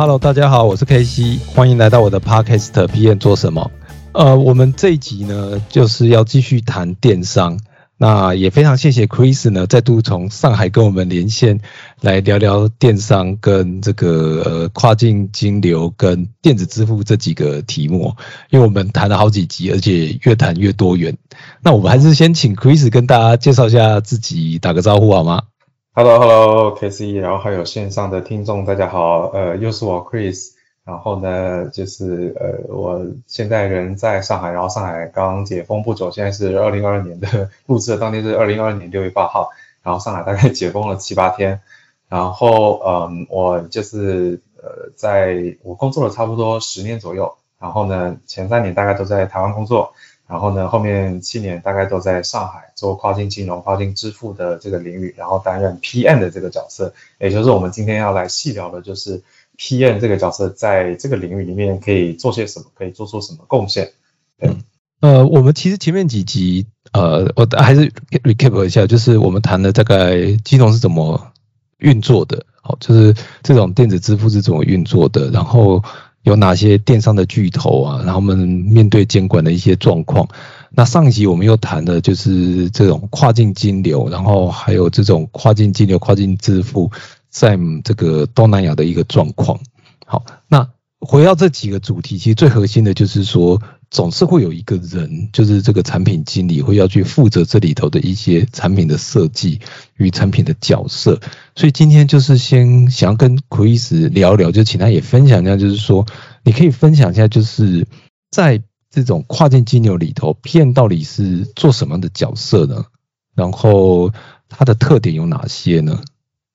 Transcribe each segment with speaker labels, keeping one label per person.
Speaker 1: Hello，大家好，我是 KC，欢迎来到我的 Podcast PM 做什么？呃，我们这一集呢，就是要继续谈电商。那也非常谢谢 Chris 呢，再度从上海跟我们连线，来聊聊电商跟这个跨境金流跟电子支付这几个题目。因为我们谈了好几集，而且越谈越多元。那我们还是先请 Chris 跟大家介绍一下自己，打个招呼好吗
Speaker 2: ？Hello，Hello，K C，然后还有线上的听众，大家好，呃，又是我 Chris，然后呢，就是呃，我现在人在上海，然后上海刚解封不久，现在是二零二二年的录制的当天是二零二二年六月八号，然后上海大概解封了七八天，然后嗯，我就是呃，在我工作了差不多十年左右，然后呢，前三年大概都在台湾工作。然后呢，后面七年大概都在上海做跨境金融、跨境支付的这个领域，然后担任 PM 的这个角色，也就是我们今天要来细聊的，就是 PM 这个角色在这个领域里面可以做些什么，可以做出什么贡献。
Speaker 1: 嗯，呃，我们其实前面几集，呃，我还是 recap 一下，就是我们谈了大概金融是怎么运作的，好，就是这种电子支付是怎么运作的，然后。有哪些电商的巨头啊？然后我们面对监管的一些状况。那上一集我们又谈的就是这种跨境金流，然后还有这种跨境金流、跨境支付在这个东南亚的一个状况。好，那回到这几个主题，其实最核心的就是说。总是会有一个人，就是这个产品经理会要去负责这里头的一些产品的设计与产品的角色。所以今天就是先想要跟 Chris 聊聊，就请他也分享一下，就是说你可以分享一下，就是在这种跨境金牛里头，PM 到底是做什么样的角色呢？然后它的特点有哪些呢？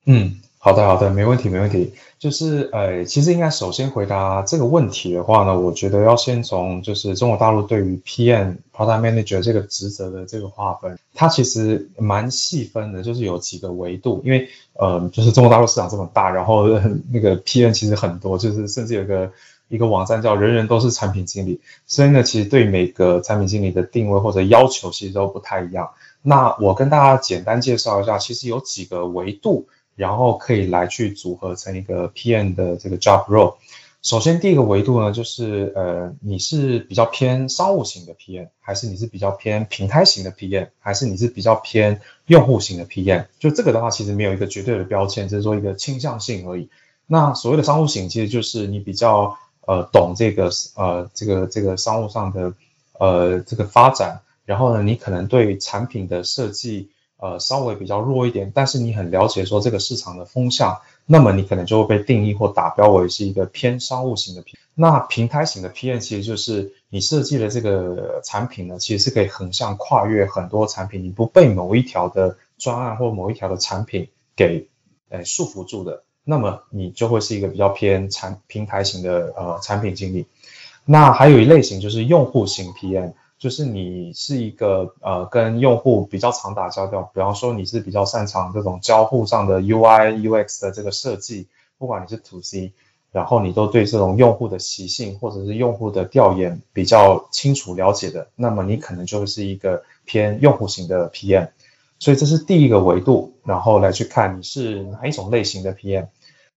Speaker 2: 嗯。好的，好的，没问题，没问题。就是呃，其实应该首先回答这个问题的话呢，我觉得要先从就是中国大陆对于 PM Product Manager 这个职责的这个划分，它其实蛮细分的，就是有几个维度。因为呃，就是中国大陆市场这么大，然后 那个 PM 其实很多，就是甚至有个一个网站叫人人都是产品经理，所以呢，其实对每个产品经理的定位或者要求其实都不太一样。那我跟大家简单介绍一下，其实有几个维度。然后可以来去组合成一个 PM 的这个 job role。首先第一个维度呢，就是呃，你是比较偏商务型的 PM，还是你是比较偏平台型的 PM，还是你是比较偏用户型的 PM？就这个的话，其实没有一个绝对的标签，只是说一个倾向性而已。那所谓的商务型，其实就是你比较呃懂这个呃这个这个商务上的呃这个发展，然后呢，你可能对产品的设计。呃，稍微比较弱一点，但是你很了解说这个市场的风向，那么你可能就会被定义或打标为是一个偏商务型的 P。那平台型的 PM 其实就是你设计的这个产品呢，其实是可以横向跨越很多产品，你不被某一条的专案或某一条的产品给呃束缚住的，那么你就会是一个比较偏产平台型的呃产品经理。那还有一类型就是用户型 PM。就是你是一个呃跟用户比较常打交道，比方说你是比较擅长这种交互上的 UI UX 的这个设计，不管你是 To C，然后你都对这种用户的习性或者是用户的调研比较清楚了解的，那么你可能就是一个偏用户型的 PM。所以这是第一个维度，然后来去看你是哪一种类型的 PM。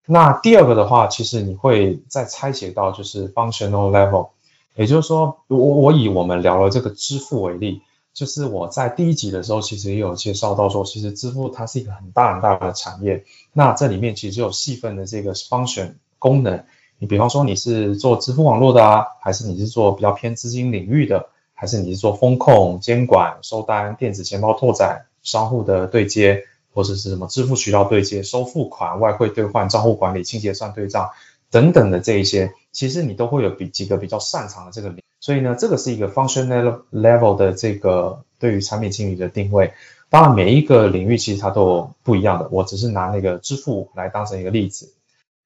Speaker 2: 那第二个的话，其实你会再拆解到就是 functional level。也就是说，我我以我们聊了这个支付为例，就是我在第一集的时候，其实也有介绍到说，其实支付它是一个很大很大的产业。那这里面其实有细分的这个 function 功能。你比方说你是做支付网络的啊，还是你是做比较偏资金领域的，还是你是做风控、监管、收单、电子钱包拓展、商户的对接，或者是什么支付渠道对接、收付款、外汇兑换、账户管理、清结算对账。等等的这一些，其实你都会有比几个比较擅长的这个领。所以呢，这个是一个 functional level 的这个对于产品经理的定位。当然，每一个领域其实它都不一样的。我只是拿那个支付来当成一个例子。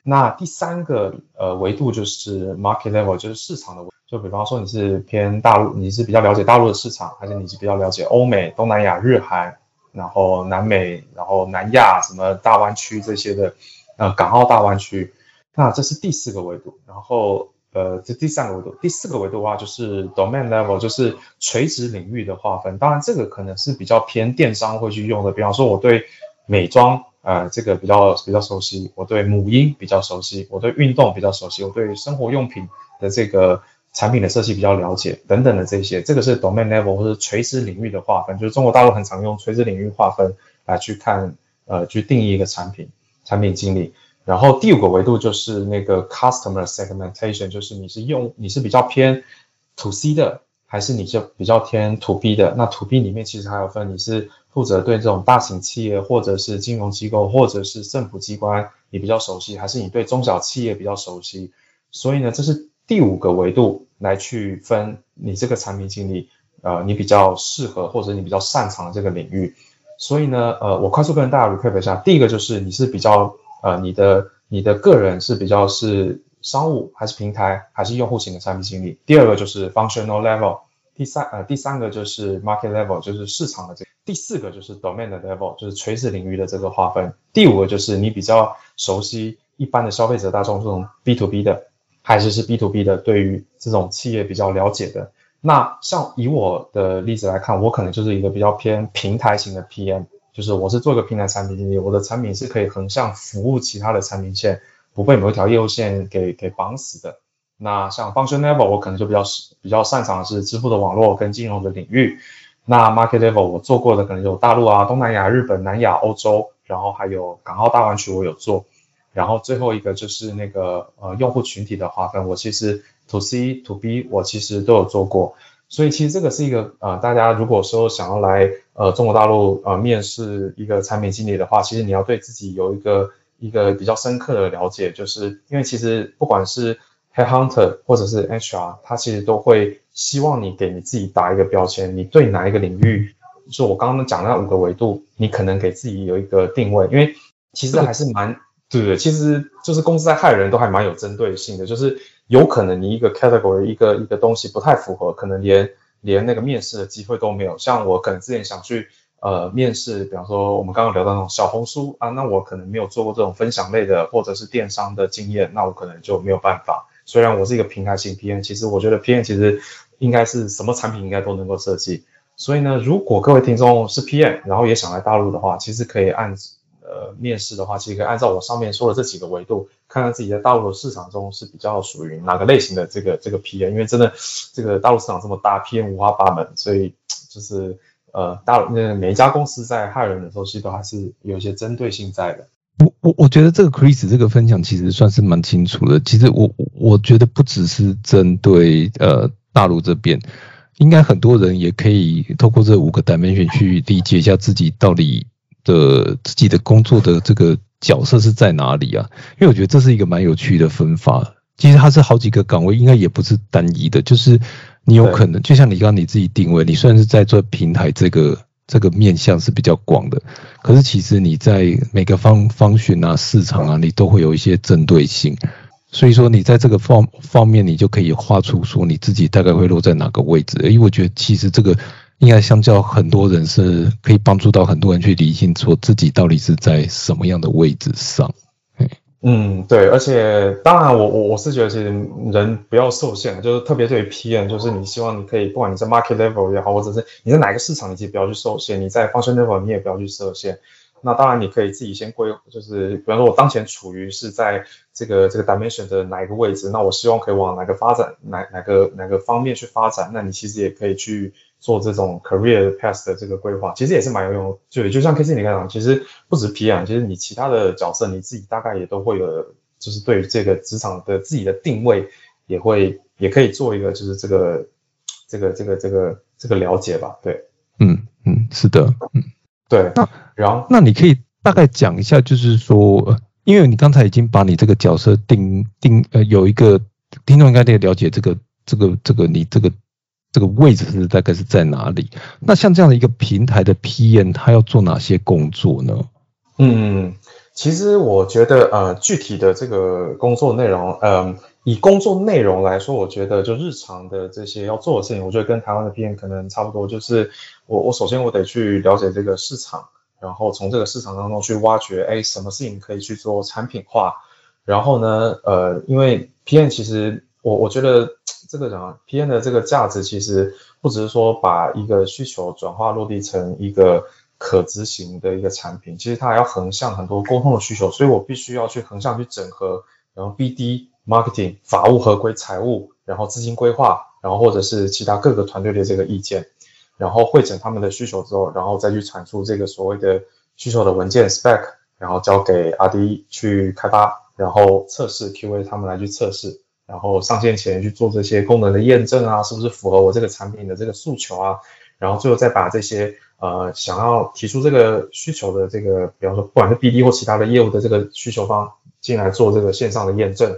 Speaker 2: 那第三个呃维度就是 market level，就是市场的维。就比方说你是偏大陆，你是比较了解大陆的市场，还是你是比较了解欧美、东南亚、日韩，然后南美，然后南亚什么大湾区这些的，呃，港澳大湾区。那这是第四个维度。然后。呃，这第三个维度，第四个维度的话就是 domain level，就是垂直领域的划分。当然，这个可能是比较偏电商会去用的。比方说，我对美妆，呃，这个比较比较熟悉；我对母婴比较熟悉；我对运动比较熟悉；我对生活用品的这个产品的设计比较了解，等等的这些，这个是 domain level 或者垂直领域的划分。就是中国大陆很常用垂直领域划分来去看，呃，去定义一个产品，产品经理。然后第五个维度就是那个 customer segmentation，就是你是用你是比较偏 to C 的，还是你就比较偏 to B 的？那 to B 里面其实还有分，你是负责对这种大型企业，或者是金融机构，或者是政府机关，你比较熟悉，还是你对中小企业比较熟悉？所以呢，这是第五个维度来去分你这个产品经理，呃，你比较适合或者你比较擅长的这个领域。所以呢，呃，我快速跟大家 recap 一下，第一个就是你是比较。呃，你的你的个人是比较是商务还是平台还是用户型的产品经理？第二个就是 functional level，第三呃第三个就是 market level，就是市场的这，第四个就是 domain level，就是垂直领域的这个划分。第五个就是你比较熟悉一般的消费者大众这种 B to B 的，还是是 B to B 的，对于这种企业比较了解的。那像以我的例子来看，我可能就是一个比较偏平台型的 PM。就是我是做一个平台产品经理，我的产品是可以横向服务其他的产品线，不被某一条业务线给给绑死的。那像 function level，我可能就比较比较擅长的是支付的网络跟金融的领域。那 market level，我做过的可能有大陆啊、东南亚、日本、南亚、欧洲，然后还有港澳大湾区我有做。然后最后一个就是那个呃用户群体的划分，我其实 to C to B 我其实都有做过。所以其实这个是一个呃，大家如果说想要来呃中国大陆呃面试一个产品经理的话，其实你要对自己有一个一个比较深刻的了解，就是因为其实不管是 head hunter 或者是 HR，他其实都会希望你给你自己打一个标签，你对哪一个领域，就我刚刚讲那五个维度，你可能给自己有一个定位，因为其实还是蛮对对，其实就是公司在害人都还蛮有针对性的，就是。有可能你一个 category 一个一个东西不太符合，可能连连那个面试的机会都没有。像我可能之前想去呃面试，比方说我们刚刚聊到那种小红书啊，那我可能没有做过这种分享类的或者是电商的经验，那我可能就没有办法。虽然我是一个平台型 PM，其实我觉得 PM 其实应该是什么产品应该都能够设计。所以呢，如果各位听众是 PM，然后也想来大陆的话，其实可以按。呃，面试的话，其实可以按照我上面说的这几个维度，看看自己在大陆的市场中是比较属于哪个类型的这个这个 PM，因为真的这个大陆市场这么大，PM 五花八门，所以就是呃，大陆那每一家公司在害人的时候，其实都还是有一些针对性在的。
Speaker 1: 我我我觉得这个 Chris 这个分享其实算是蛮清楚的。其实我我觉得不只是针对呃大陆这边，应该很多人也可以透过这五个 dimension 去理解一下自己到底。的自己的工作的这个角色是在哪里啊？因为我觉得这是一个蛮有趣的分法。其实它是好几个岗位，应该也不是单一的。就是你有可能，就像你刚刚你自己定位，你虽然是在做平台这个这个面向是比较广的，可是其实你在每个方方选啊、市场啊，你都会有一些针对性。所以说你在这个方方面，你就可以画出说你自己大概会落在哪个位置。因为我觉得其实这个。应该相较很多人是可以帮助到很多人去理清楚自己到底是在什么样的位置上。
Speaker 2: 嗯，对，而且当然我我我是觉得其实人不要受限，就是特别对于 PM，就是你希望你可以不管你在 market level 也好，或者是你在哪个市场，你其实不要去受限；你在 function level 你也不要去设限。那当然你可以自己先规，就是比方说我当前处于是在这个这个 dimension 的哪一个位置，那我希望可以往哪个发展，哪哪个哪个方面去发展，那你其实也可以去。做这种 career path 的这个规划，其实也是蛮有用的。就就像 K C 你刚讲，其实不止 PM，其实你其他的角色，你自己大概也都会有，就是对于这个职场的自己的定位，也会也可以做一个，就是这个这个这个这个这个了解吧。对，
Speaker 1: 嗯嗯，是的，嗯，
Speaker 2: 对。那
Speaker 1: 然后，那你可以大概讲一下，就是说，因为你刚才已经把你这个角色定定呃，有一个听众应该得了解这个这个这个你这个这个位置是大概是在哪里？那像这样的一个平台的 PM，他要做哪些工作呢？
Speaker 2: 嗯，其实我觉得呃，具体的这个工作内容，嗯，以工作内容来说，我觉得就日常的这些要做的事情，我觉得跟台湾的 PM 可能差不多，就是我我首先我得去了解这个市场。然后从这个市场当中去挖掘，哎，什么事情可以去做产品化？然后呢，呃，因为 PM 其实我我觉得这个讲 PM 的这个价值其实不只是说把一个需求转化落地成一个可执行的一个产品，其实它还要横向很多沟通的需求，所以我必须要去横向去整合，然后 BD、Marketing、法务合规、财务，然后资金规划，然后或者是其他各个团队的这个意见。然后会诊他们的需求之后，然后再去产出这个所谓的需求的文件 spec，然后交给 R&D 去开发，然后测试 QA 他们来去测试，然后上线前去做这些功能的验证啊，是不是符合我这个产品的这个诉求啊？然后最后再把这些呃想要提出这个需求的这个，比方说不管是 BD 或其他的业务的这个需求方进来做这个线上的验证，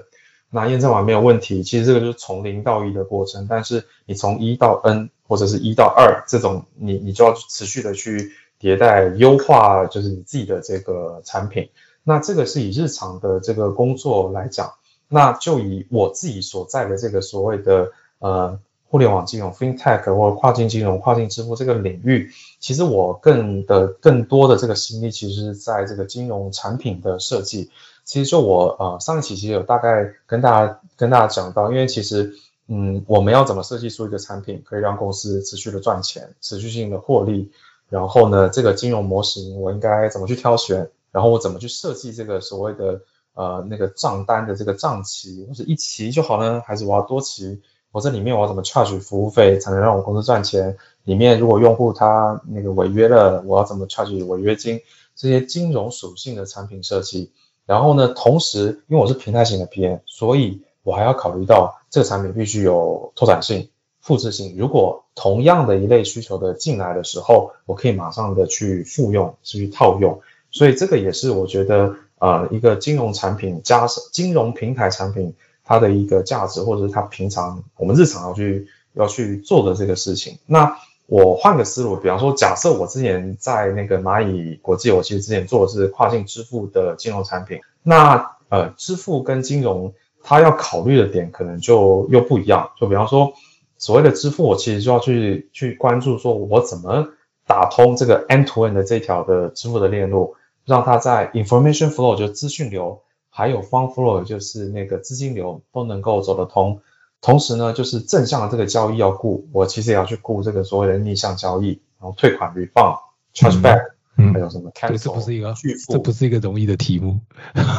Speaker 2: 那验证完没有问题，其实这个就是从零到一的过程，但是你从一到 N。或者是一到二这种，你你就要持续的去迭代优化，就是你自己的这个产品。那这个是以日常的这个工作来讲，那就以我自己所在的这个所谓的呃互联网金融 FinTech 或者跨境金融、跨境支付这个领域，其实我更的更多的这个心力，其实是在这个金融产品的设计。其实就我呃上一期其实有大概跟大家跟大家讲到，因为其实。嗯，我们要怎么设计出一个产品，可以让公司持续的赚钱、持续性的获利？然后呢，这个金融模型我应该怎么去挑选？然后我怎么去设计这个所谓的呃那个账单的这个账期，或是一期就好呢？还是我要多期？我这里面我要怎么 charge 服务费才能让我公司赚钱？里面如果用户他那个违约了，我要怎么 charge 违约金？这些金融属性的产品设计。然后呢，同时因为我是平台型的 PM，所以我还要考虑到这个产品必须有拓展性、复制性。如果同样的一类需求的进来的时候，我可以马上的去复用、去套用。所以这个也是我觉得，呃，一个金融产品加上金融平台产品它的一个价值，或者是它平常我们日常要去要去做的这个事情。那我换个思路，比方说，假设我之前在那个蚂蚁国际，我其实之前做的是跨境支付的金融产品。那呃，支付跟金融。它要考虑的点可能就又不一样，就比方说所谓的支付，我其实就要去去关注说，我怎么打通这个 end to end 的这条的支付的链路，让它在 information flow 就资讯流，还有 fund flow 就是那个资金流都能够走得通。同时呢，就是正向的这个交易要顾，我其实也要去顾这个所谓的逆向交易，然后退款 refund chargeback back。还有什么？
Speaker 1: 对，这不是一个这不是一个容易的题目。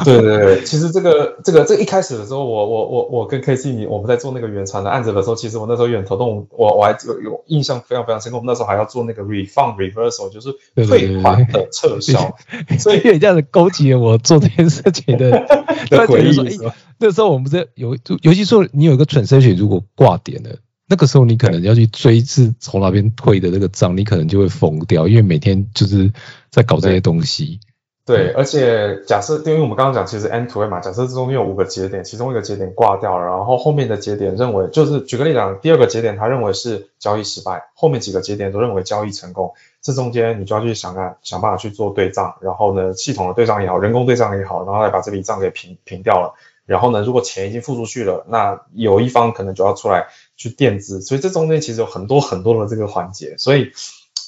Speaker 2: 对对对，其实这个这个这一开始的时候，我我我我跟 K C 你我们在做那个原传的案子的时候，其实我那时候有点头痛，我我还有有印象非常非常深刻。我们那时候还要做那个 refund reversal，就是退款的撤销。
Speaker 1: 所以这样子勾起了我做这件事情的
Speaker 2: 回忆。
Speaker 1: 那时候我们不是有，尤其说你有一个 transaction 如果挂点了。那个时候你可能要去追是从哪边退的那个账，你可能就会疯掉，因为每天就是在搞这些东西。
Speaker 2: 对，而且假设，因为我们刚刚讲其实 end to N 嘛，假设这中有五个节点，其中一个节点挂掉了，然后后面的节点认为就是举个例讲，第二个节点他认为是交易失败，后面几个节点都认为交易成功，这中间你就要去想看想办法去做对账，然后呢系统的对账也好，人工对账也好，然后来把这笔账给平平掉了。然后呢，如果钱已经付出去了，那有一方可能就要出来去垫资，所以这中间其实有很多很多的这个环节，所以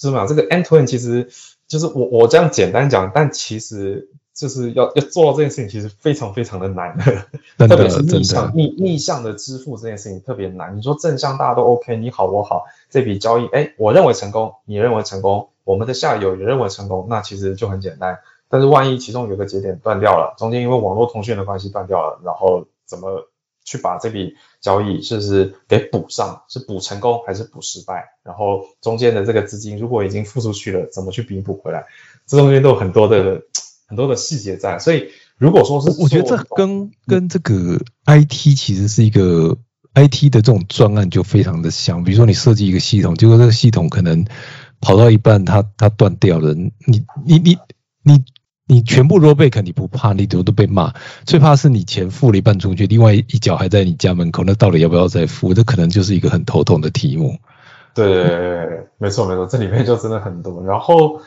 Speaker 2: 是么这个 end to end 其实就是我我这样简单讲，但其实就是要要做到这件事情，其实非常非常的难，特别是逆向逆逆向的支付这件事情特别难。你说正向大家都 OK，你好我好，这笔交易哎我认为成功，你认为成功，我们的下游也认为成功，那其实就很简单。但是万一其中有个节点断掉了，中间因为网络通讯的关系断掉了，然后怎么去把这笔交易是不是给补上？是补成功还是补失败？然后中间的这个资金如果已经付出去了，怎么去弥补回来？这中间都有很多的很多的细节在。所以如果说是，
Speaker 1: 我觉得这跟跟这个 IT 其实是一个 IT 的这种专案就非常的像。比如说你设计一个系统，结果这个系统可能跑到一半它它断掉了，你你你你。你全部 rollback 你不怕，你都都被骂，最怕是你钱付了一半出去，另外一脚还在你家门口，那到底要不要再付？这可能就是一个很头痛的题目。
Speaker 2: 对，没错没错，这里面就真的很多。然后，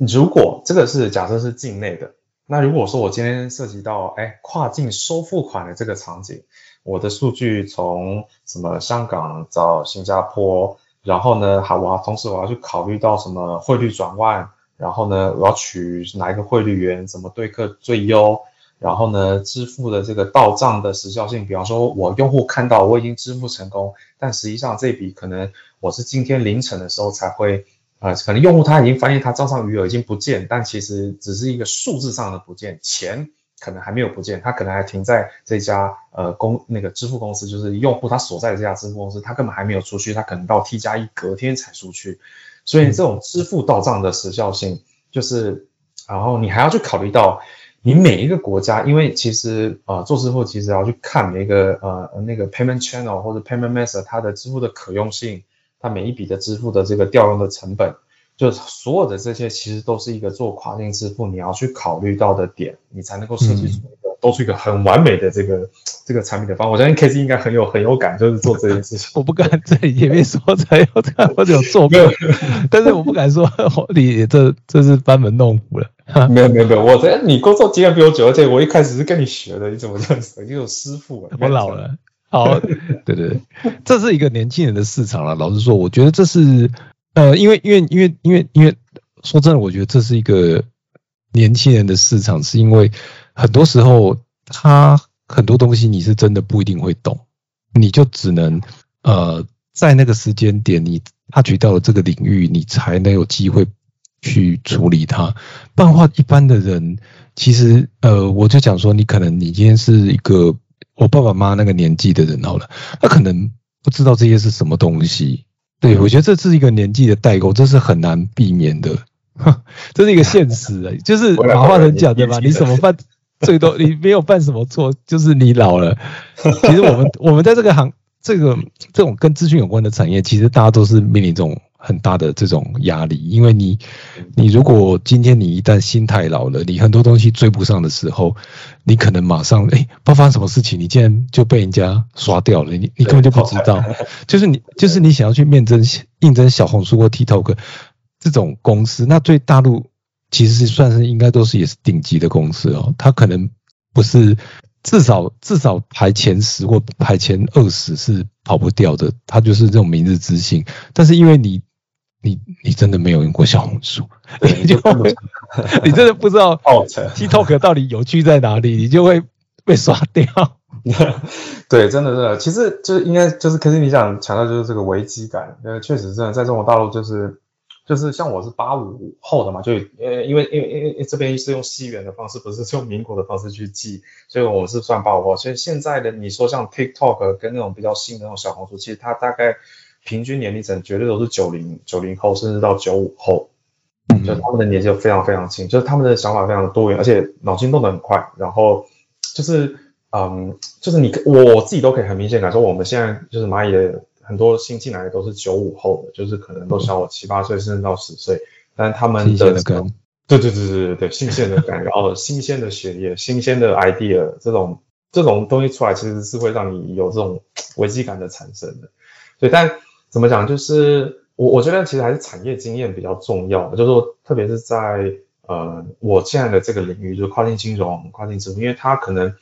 Speaker 2: 如果这个是假设是境内的，那如果说我今天涉及到哎跨境收付款的这个场景，我的数据从什么香港到新加坡，然后呢还我同时我要去考虑到什么汇率转换，然后呢我要取哪一个汇率源，怎么对客最优。然后呢，支付的这个到账的时效性，比方说，我用户看到我已经支付成功，但实际上这笔可能我是今天凌晨的时候才会，呃，可能用户他已经发现他账上余额已经不见，但其实只是一个数字上的不见，钱可能还没有不见，他可能还停在这家呃公那个支付公司，就是用户他所在的这家支付公司，他根本还没有出去，他可能到 T 加一隔天才出去，所以这种支付到账的时效性，就是，然后你还要去考虑到。你每一个国家，因为其实呃做支付其实要去看每一个呃那个 payment channel 或者 payment method 它的支付的可用性，它每一笔的支付的这个调用的成本，就所有的这些其实都是一个做跨境支付你要去考虑到的点，你才能够设计出一个都出一个很完美的这个 这个产品的方。我相信 K C 应该很有很有感，就是做这件事情。
Speaker 1: 我不敢在前面说才有这样或者有做过，但是我不敢说你这这是班门弄斧了。
Speaker 2: 没有没有没有，我这你工作经验比我久，而且我一开始是跟你学的，你怎么这样子？你有师傅
Speaker 1: 我老了。好，对对对，这是一个年轻人的市场了。老实说，我觉得这是呃，因为因为因为因为因为说真的，我觉得这是一个年轻人的市场，是因为很多时候他很多东西你是真的不一定会懂，你就只能呃在那个时间点你他举到了这个领域，你才能有机会。去处理它，不然的话，一般的人其实，呃，我就讲说，你可能你今天是一个我爸爸妈妈那个年纪的人好了，他可能不知道这些是什么东西。对我觉得这是一个年纪的代沟，这是很难避免的，这是一个现实啊，就是马化腾讲的嘛，你什么犯最多，你没有犯什么错，就是你老了。其实我们我们在这个行，这个这种跟资讯有关的产业，其实大家都是面临这种。很大的这种压力，因为你，你如果今天你一旦心太老了，你很多东西追不上的时候，你可能马上哎，发生什么事情，你竟然就被人家刷掉了，你你根本就不知道，就是你就是你想要去面征应征小红书或 TikTok 这种公司，那对大陆其实算是应该都是也是顶级的公司哦，它可能不是。至少至少排前十或排前二十是跑不掉的，它就是这种明日之星。但是因为你你你真的没有用过小红书，你就你真的不知道 TikTok 到底有趣在哪里，你就会 被刷掉。
Speaker 2: 对，真的真的，其实就是应该就是，可是你想强调就是这个危机感，呃，确实真的在中国大陆就是。就是像我是八五后的嘛，就呃，因为因为因为这边是用西元的方式，不是用民国的方式去记，所以我是算八五后。所以现在的你说像 TikTok 跟那种比较新的那种小红书，其实它大概平均年龄层绝对都是九零九零后，甚至到九五后，就他们的年纪非常非常轻，就是他们的想法非常的多元，而且脑筋动得很快。然后就是嗯，就是你我自己都可以很明显感受，我们现在就是蚂蚁的。很多新进来的都是九五后的，就是可能都小我七八岁，甚至到十岁，但是他们的对对对对对对，新鲜的感，然后新鲜的血液，新鲜的 idea，这种这种东西出来，其实是会让你有这种危机感的产生的。对，但怎么讲，就是我我觉得其实还是产业经验比较重要，就是说，特别是在呃我现在的这个领域，就是跨境金融、跨境支付，因为它可能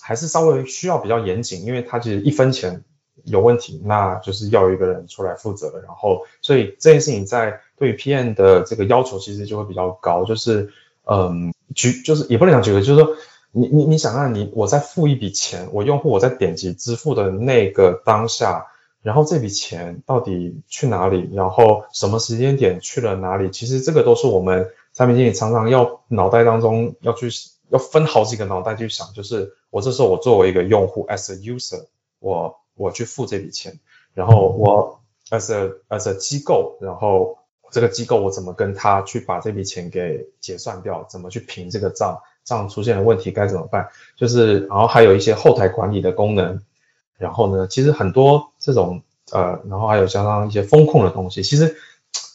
Speaker 2: 还是稍微需要比较严谨，因为它其实一分钱。有问题，那就是要一个人出来负责。然后，所以这件事情在对于 PM 的这个要求其实就会比较高。就是，嗯，举就是也不能讲举个，就是说，你你你想看你我在付一笔钱，我用户我在点击支付的那个当下，然后这笔钱到底去哪里，然后什么时间点去了哪里？其实这个都是我们产品经理常常要脑袋当中要去要分好几个脑袋去想。就是我这时候我作为一个用户，as a user，我。我去付这笔钱，然后我 as a as a 机构，然后这个机构我怎么跟他去把这笔钱给结算掉？怎么去评这个账？账出现了问题该怎么办？就是然后还有一些后台管理的功能，然后呢，其实很多这种呃，然后还有加上一些风控的东西，其实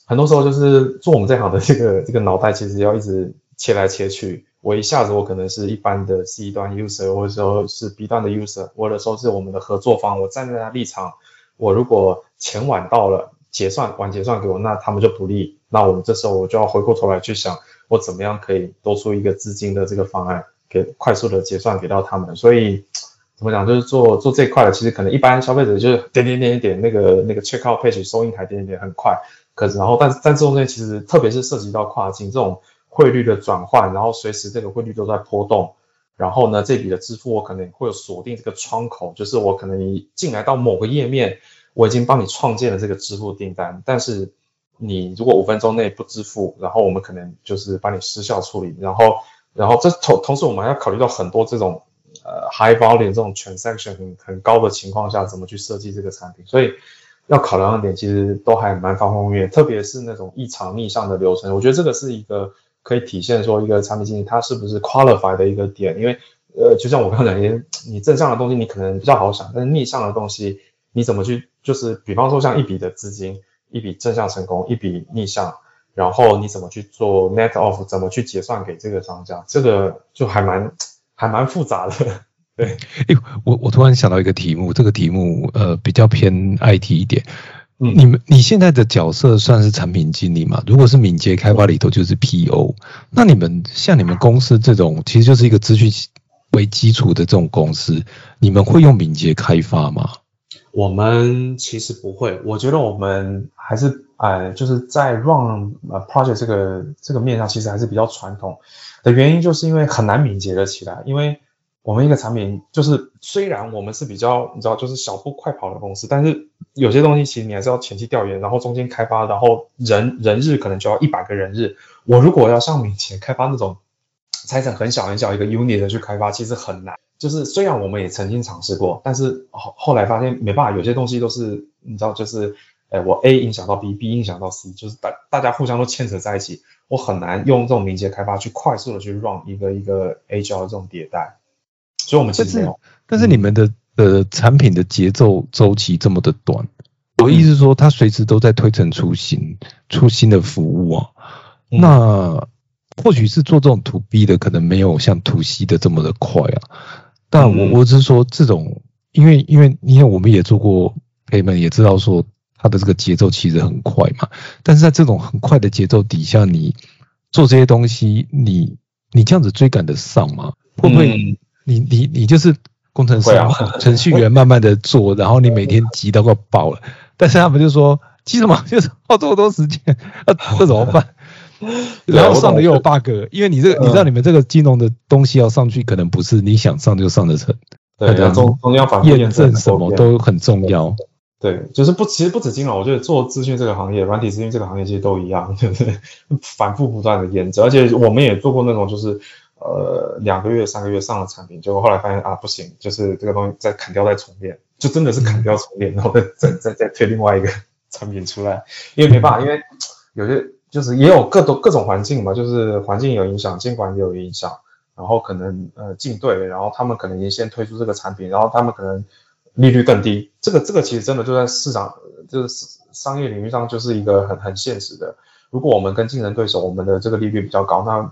Speaker 2: 很多时候就是做我们这行的这个这个脑袋，其实要一直切来切去。我一下子我可能是一般的 C 端 user，或者说是 B 端的 user，或者说是我们的合作方，我站在他立场，我如果钱晚到了，结算晚结算给我，那他们就不利。那我们这时候我就要回过头来去想，我怎么样可以多出一个资金的这个方案，给快速的结算给到他们。所以怎么讲，就是做做这块的，其实可能一般消费者就是点点点点那个那个 check out page 收银台点点点很快，可是然后但但这中间其实特别是涉及到跨境这种。汇率的转换，然后随时这个汇率都在波动，然后呢，这笔的支付我可能会有锁定这个窗口，就是我可能你进来到某个页面，我已经帮你创建了这个支付订单，但是你如果五分钟内不支付，然后我们可能就是帮你失效处理，然后，然后这同同时我们还要考虑到很多这种呃 high volume 这种 transaction 很很高的情况下，怎么去设计这个产品，所以要考量的点其实都还蛮方方面面，特别是那种异常逆向的流程，我觉得这个是一个。可以体现说一个产品经理他是不是 qualify 的一个点，因为呃，就像我刚刚讲，你你正向的东西你可能比较好想，但是逆向的东西你怎么去，就是比方说像一笔的资金，一笔正向成功，一笔逆向，然后你怎么去做 net off，怎么去结算给这个商家，这个就还蛮还蛮复杂的。对，
Speaker 1: 哎，我我突然想到一个题目，这个题目呃比较偏 IT 一点。你们你现在的角色算是产品经理嘛？如果是敏捷开发里头就是 PO，那你们像你们公司这种其实就是一个资讯为基础的这种公司，你们会用敏捷开发吗？
Speaker 2: 我们其实不会，我觉得我们还是哎，就是在 run 呃 project 这个这个面上，其实还是比较传统的原因，就是因为很难敏捷的起来，因为。我们一个产品就是，虽然我们是比较你知道，就是小步快跑的公司，但是有些东西其实你还是要前期调研，然后中间开发，然后人人日可能就要一百个人日。我如果要像以前开发那种拆成很小很小一个 unit 的去开发，其实很难。就是虽然我们也曾经尝试过，但是后后来发现没办法，有些东西都是你知道，就是哎我 A 影响到 B，B 影响到 C，就是大大家互相都牵扯在一起，我很难用这种敏捷开发去快速的去 run 一个一个 agile 这种迭代。所以，我们其实没有。
Speaker 1: 但是，你们的呃产品的节奏周期这么的短，我意思是说，它随时都在推陈出新，出新的服务啊。那或许是做这种 to B 的，可能没有像 to C 的这么的快啊。但我我只是说，这种因为因为因为我们也做过 payment，也知道说它的这个节奏其实很快嘛。但是在这种很快的节奏底下，你做这些东西，你你这样子追赶得上吗？会不会？你你你就是工程师，啊程序员慢慢的做，然后你每天急到快爆了，但是他们就说急什么，就是耗这么多时间，那这怎么办？然后上的又有 bug，因为你这个你知道你们这个金融的东西要上去，可能不是你想上就上得成，
Speaker 2: 对，中中间反复验
Speaker 1: 证什么都很重要。
Speaker 2: 对，就是不其实不止金融，我觉得做资讯这个行业，软体资讯这个行业其实都一样，就 是反复不断的验证，而且我们也做过那种就是。呃，两个月、三个月上了产品，结果后来发现啊，不行，就是这个东西再砍掉再重练，就真的是砍掉重练，然后再再再再推另外一个 产品出来，因为没办法，因为有些就是也有各种各种环境嘛，就是环境有影响，监管也有影响，然后可能呃进队，然后他们可能也先推出这个产品，然后他们可能利率更低，这个这个其实真的就在市场就是商业领域上就是一个很很现实的，如果我们跟竞争对手，我们的这个利率比较高，那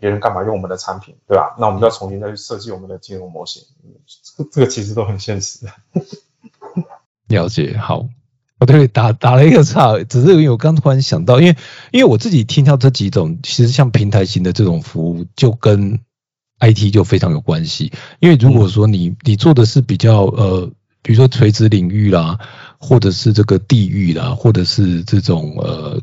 Speaker 2: 别人干嘛用我们的产品，对吧？那我们就要重新再去设计我们的金融模型，这个这个其实都很现实。
Speaker 1: 了解，好，我对打打了一个岔，只是因为我刚突然想到，因为因为我自己听到这几种，其实像平台型的这种服务，就跟 IT 就非常有关系。因为如果说你你做的是比较呃，比如说垂直领域啦，或者是这个地域啦，或者是这种呃。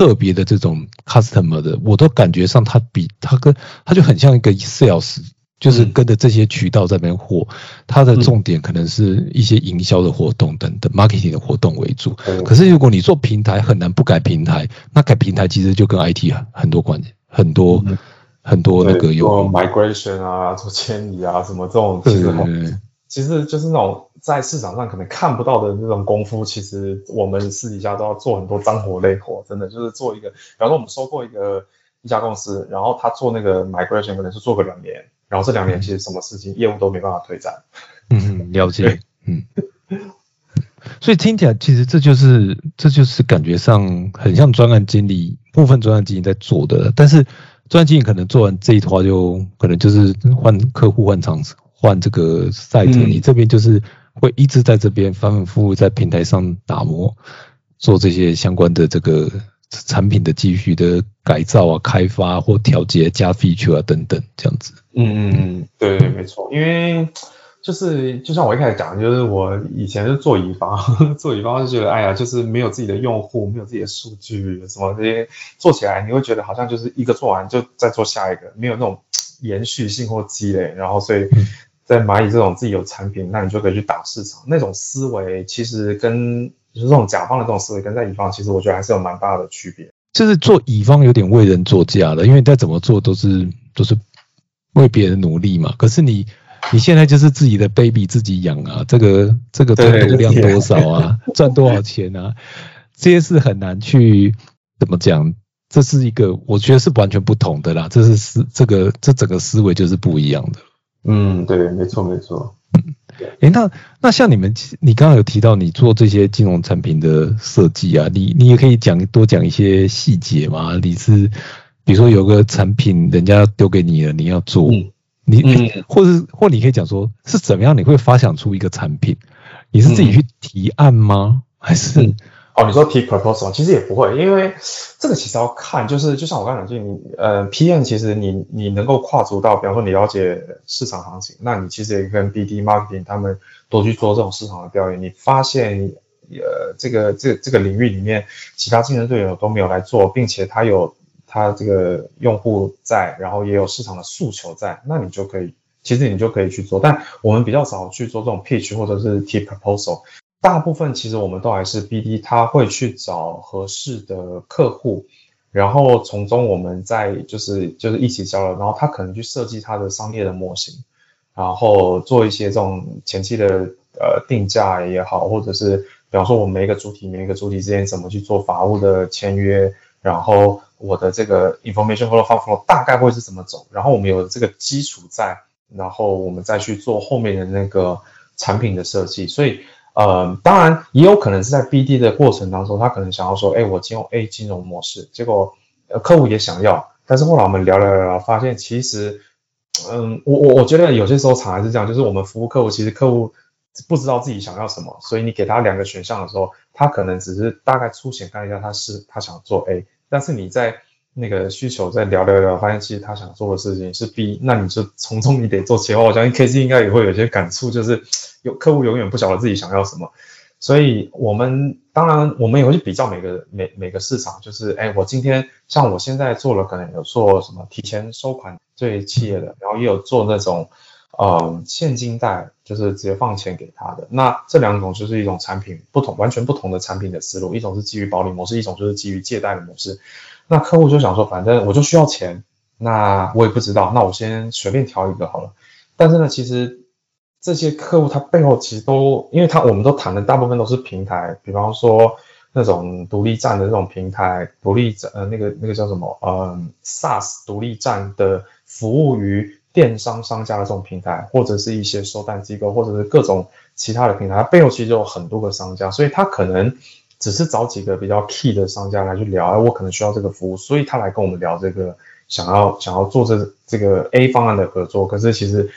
Speaker 1: 特别的这种 customer 的，我都感觉上他比他跟他就很像一个 sales，就是跟着这些渠道在边货，他的重点可能是一些营销的活动等等 marketing 的活动为主。可是如果你做平台，很难不改平台，那改平台其实就跟 IT 很多关系，很多很多那个有。
Speaker 2: migration 啊，做迁移啊，什么这种其实其实就是那种。在市场上可能看不到的那种功夫，其实我们私底下都要做很多脏活累活，真的就是做一个。比方说我们收购一个一家公司，然后他做那个 migration 可能是做个两年，然后这两年其实什么事情业务都没办法推展。
Speaker 1: 嗯，了解。嗯。所以听起来其实这就是这就是感觉上很像专案经理部分专案经理在做的，但是专案经理可能做完这一套就可能就是换客户换厂换这个赛车，你这边就是会一直在这边反反复复在平台上打磨，做这些相关的这个产品的继续的改造啊、开发或调节、加 feature 啊等等这样子。
Speaker 2: 嗯嗯嗯，对对，没错，因为。就是就像我一开始讲，就是我以前是做乙方，做乙方就觉得，哎呀，就是没有自己的用户，没有自己的数据，什么这些做起来，你会觉得好像就是一个做完就再做下一个，没有那种延续性或积累。然后所以在蚂蚁这种自己有产品，那你就可以去打市场。那种思维其实跟就是这种甲方的这种思维，跟在乙方其实我觉得还是有蛮大的区别。
Speaker 1: 就是做乙方有点为人作嫁的，因为再怎么做都是都是为别人努力嘛。可是你。你现在就是自己的 baby 自己养啊，这个这个吞吐量多少啊，赚多少钱啊，这些是很难去怎么讲，这是一个我觉得是完全不同的啦，这是思这个这整个思维就是不一样的。
Speaker 2: 嗯，对，没错没错。
Speaker 1: 哎，那那像你们，你刚刚有提到你做这些金融产品的设计啊，你你也可以讲多讲一些细节嘛？你是比如说有个产品人家丢给你了，你要做。你嗯，或者或你可以讲说是怎么样？你会发想出一个产品？你是自己去提案吗？还是
Speaker 2: 哦？你说提 proposal，其实也不会，因为这个其实要看，就是就像我刚才讲，就你呃，PM 其实你你能够跨足到，比方说你了解市场行情，那你其实也跟 BD marketing 他们多去做这种市场的调研，你发现呃这个这这个领域里面其他竞争对手都没有来做，并且他有。他这个用户在，然后也有市场的诉求在，那你就可以，其实你就可以去做。但我们比较少去做这种 pitch 或者是 t proposal，大部分其实我们都还是 BD，他会去找合适的客户，然后从中我们再就是就是一起交流，然后他可能去设计他的商业的模型，然后做一些这种前期的呃定价也好，或者是比方说我们每一个主体每一个主体之间怎么去做法务的签约，然后。我的这个 information flow flow 大概会是怎么走？然后我们有这个基础在，然后我们再去做后面的那个产品的设计。所以，呃，当然也有可能是在 BD 的过程当中，他可能想要说，哎，我进入 A 金融模式，结果呃客户也想要，但是后来我们聊聊聊聊，发现其实，嗯，我我我觉得有些时候常还是这样，就是我们服务客户，其实客户不知道自己想要什么，所以你给他两个选项的时候，他可能只是大概粗浅看一下，他是他想做 A。但是你在那个需求在聊聊聊，发现其实他想做的事情是 B，那你就从中你得做切换。我相信 K C 应该也会有些感触，就是有客户永远不晓得自己想要什么，所以我们当然我们也会去比较每个每每个市场，就是哎，我今天像我现在做了，可能有做什么提前收款对企业的，然后也有做那种。呃，现金贷就是直接放钱给他的，那这两种就是一种产品不同，完全不同的产品的思路，一种是基于保理模式，一种就是基于借贷的模式。那客户就想说，反正我就需要钱，那我也不知道，那我先随便挑一个好了。但是呢，其实这些客户他背后其实都，因为他我们都谈的大部分都是平台，比方说那种独立站的这种平台，独立站呃那个那个叫什么呃 SaaS 独立站的服务于。电商商家的这种平台，或者是一些收单机构，或者是各种其他的平台，它背后其实有很多个商家，所以他可能只是找几个比较 key 的商家来去聊，哎，我可能需要这个服务，所以他来跟我们聊这个，想要想要做这这个 A 方案的合作。可是其实，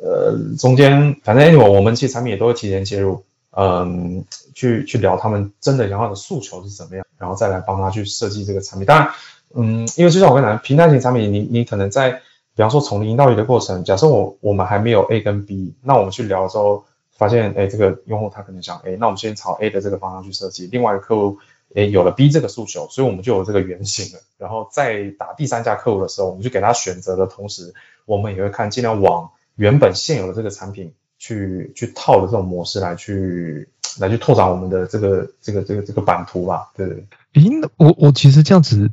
Speaker 2: 呃，中间反正 anyway，我们其实产品也都会提前介入，嗯，去去聊他们真的想要的诉求是怎么样，然后再来帮他去设计这个产品。当然，嗯，因为就像我刚才平台型产品，你你可能在比方说从零到一的过程，假设我我们还没有 A 跟 B，那我们去聊的时候，发现哎，这个用户他可能想哎那我们先朝 A 的这个方向去设计。另外一个客户哎有了 B 这个诉求，所以我们就有这个原型了。然后在打第三家客户的时候，我们就给他选择的同时，我们也会看尽量往原本现有的这个产品去去套的这种模式来去来去拓展我们的这个这个这个这个版图吧。对对。
Speaker 1: 咦，我我其实这样子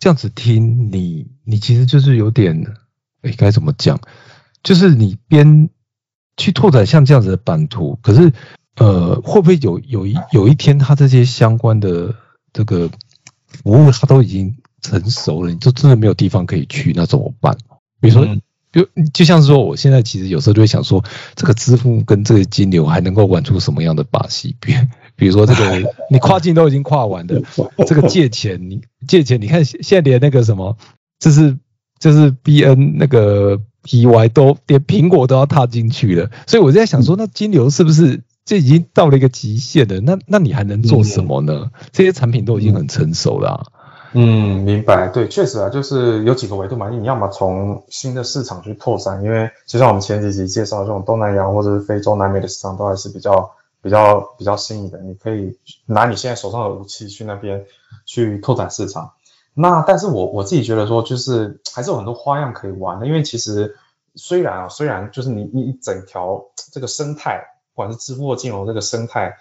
Speaker 1: 这样子听你，你其实就是有点。哎，该怎么讲？就是你边去拓展像这样子的版图，可是呃，会不会有有一有一天，它这些相关的这个服务，它都已经成熟了，你就真的没有地方可以去，那怎么办？比如说，比如就像是说，我现在其实有时候就会想说，这个支付跟这个金流还能够玩出什么样的把戏？比比如说这个，你跨境都已经跨完的，这个借钱，你借钱，你看现在连那个什么，就是。就是 B N 那个 P Y 都连苹果都要踏进去了，所以我在想说，那金流是不是这已经到了一个极限了？那那你还能做什么呢？这些产品都已经很成熟了。
Speaker 2: 嗯，明白。对，确实啊，就是有几个维度嘛，你要么从新的市场去拓展，因为就像我们前几集介绍这种东南亚或者是非洲、南美的市场，都还是比较。比较比较新颖的，你可以拿你现在手上的武器去那边去拓展市场。那但是我我自己觉得说，就是还是有很多花样可以玩的。因为其实虽然啊，虽然就是你你整条这个生态，不管是支付或金融这个生态，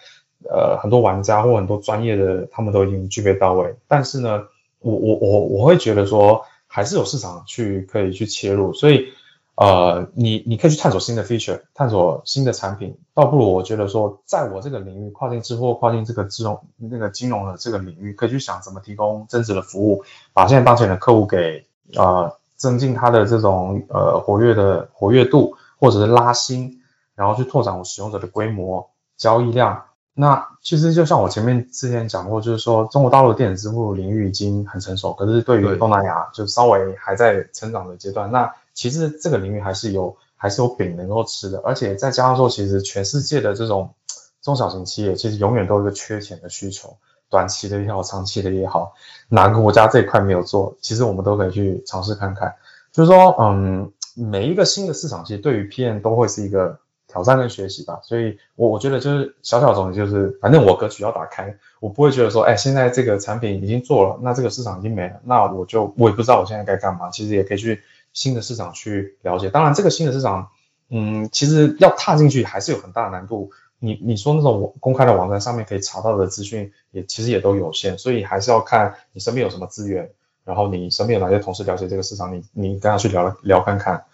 Speaker 2: 呃，很多玩家或很多专业的他们都已经具备到位。但是呢，我我我我会觉得说，还是有市场去可以去切入。所以。呃，你你可以去探索新的 feature，探索新的产品，倒不如我觉得说，在我这个领域，跨境支付、跨境这个金融那个金融的这个领域，可以去想怎么提供增值的服务，把现在当前的客户给呃增进他的这种呃活跃的活跃度，或者是拉新，然后去拓展我使用者的规模、交易量。那其实就像我前面之前讲过，就是说中国大陆的电子支付领域已经很成熟，可是对于东南亚就稍微还在成长的阶段。那其实这个领域还是有还是有饼能够吃的，而且再加上说，其实全世界的这种中小型企业，其实永远都有一个缺钱的需求，短期的也好，长期的也好，哪个国家这一块没有做，其实我们都可以去尝试看看。就是说，嗯，每一个新的市场，其实对于 PM 都会是一个挑战跟学习吧。所以，我我觉得就是小小总结，就是反正我格局要打开，我不会觉得说，哎，现在这个产品已经做了，那这个市场已经没了，那我就我也不知道我现在该干嘛。其实也可以去。新的市场去了解，当然这个新的市场，嗯，其实要踏进去还是有很大的难度。你你说那种公开的网站上面可以查到的资讯，也其实也都有限，所以还是要看你身边有什么资源，然后你身边有哪些同事了解这个市场，你你跟他去聊聊看看。